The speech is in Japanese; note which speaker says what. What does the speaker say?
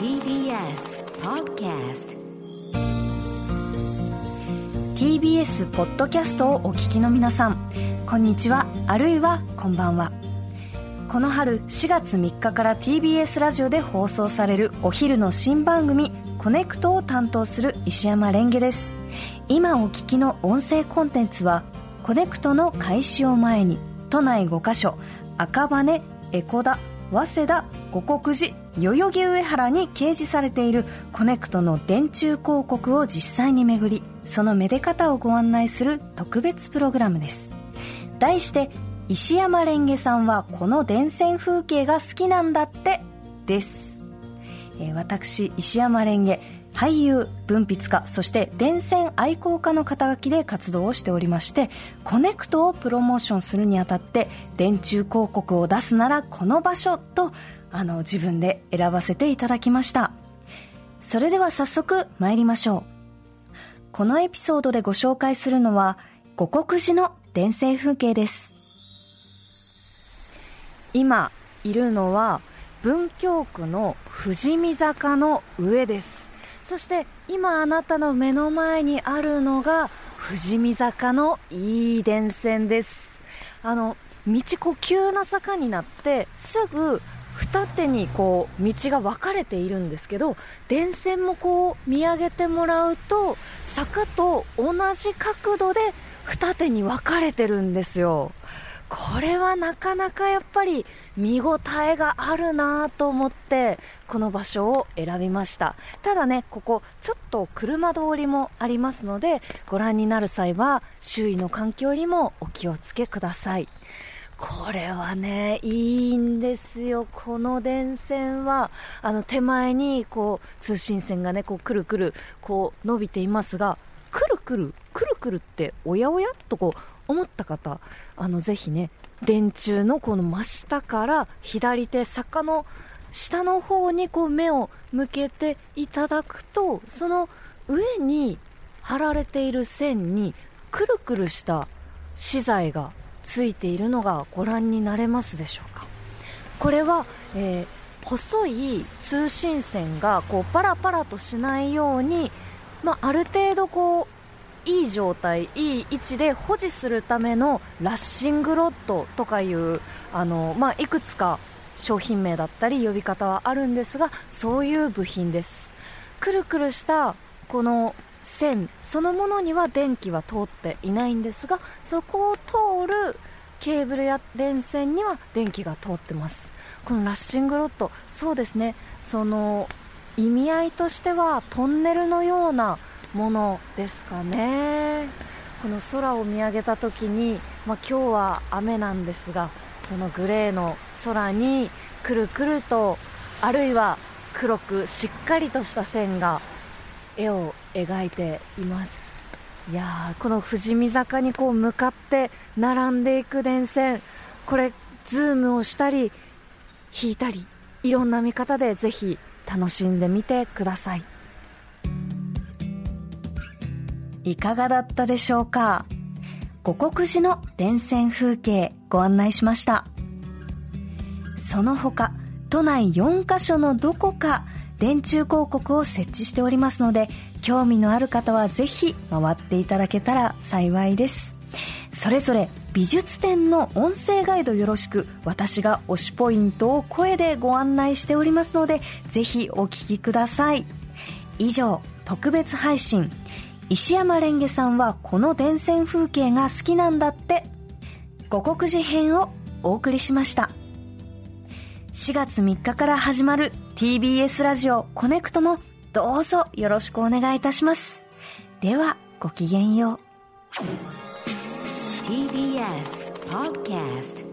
Speaker 1: TBS Podcast TBS ポッドキャストをお聞きの皆さんこんにちはあるいはこんばんは。この春4月3日から TBS ラジオで放送されるお昼の新番組「コネクト」を担当する石山蓮華です。今お聞きの音声コンテンツは「コネクト」の開始を前に都内5カ所赤羽江古田早稲田五国寺代々木上原に掲示されているコネクトの電柱広告を実際に巡りそのめで方をご案内する特別プログラムです。題して石山レンゲさんはこの電線風景が好きなんだってです、えー、私石山レンゲ俳優文筆家そして電線愛好家の肩書きで活動をしておりましてコネクトをプロモーションするにあたって電柱広告を出すならこの場所とあの自分で選ばせていただきました。それでは早速参りましょう。このエピソードでご紹介するのは五国寺の電線風景です。今いるのは文京区の富士見坂の上です。そして今あなたの目の前にあるのが富士見坂のいい電線です。あの道こう急な坂になってすぐ二手にこう道が分かれているんですけど電線もこう見上げてもらうと坂と同じ角度で二手に分かれてるんですよ。これはなかなかやっぱり見応えがあるなと思ってこの場所を選びましたただねここちょっと車通りもありますのでご覧になる際は周囲の環境にもお気をつけくださいこれはね、いいんですよ。この電線は、あの手前にこう通信線がね、こうくるくるこう伸びていますが、くるくる、くるくるっておやおやとこう思った方、あの、ぜひね、電柱のこの真下から左手、坂の下の方にこう目を向けていただくと、その上に貼られている線にくるくるした資材がついているのがご覧になれますでしょうか。これは、えー、細い通信線がこうパラパラとしないように、まあ、ある程度こういい状態、いい位置で保持するためのラッシングロッドとかいうあの、まあ、いくつか商品名だったり呼び方はあるんですがそういう部品です。くるくるしたこの線そのものには電気は通っていないんですがそこを通るケーブルや電線には電気が通ってます。このラッシングロッドそうですね。その意味合いとしてはトンネルのようなものですかね。この空を見上げた時に、まあ、今日は雨なんですがそのグレーの空にくるくるとあるいは黒くしっかりとした線が絵を描いています。いやこの富士見坂にこう向かって並んでいく電線これズームをしたり引いたりいろんな見方でぜひ楽しんでみてください。いかがだったでしょうか？五国寺の電線風景ご案内しました。その他、都内4カ所のどこか電柱広告を設置しておりますので、興味のある方はぜひ回っていただけたら幸いです。それぞれ美術展の音声ガイドよろしく私が推しポイントを声でご案内しておりますのでぜひお聞きください以上特別配信石山レンゲさんはこの電線風景が好きなんだって。五国寺編をお送りしました。4月3日から始まる TBS ラジオコネクトもどうぞよろしくお願いいたします。ではごきげんよう。TBS Podcast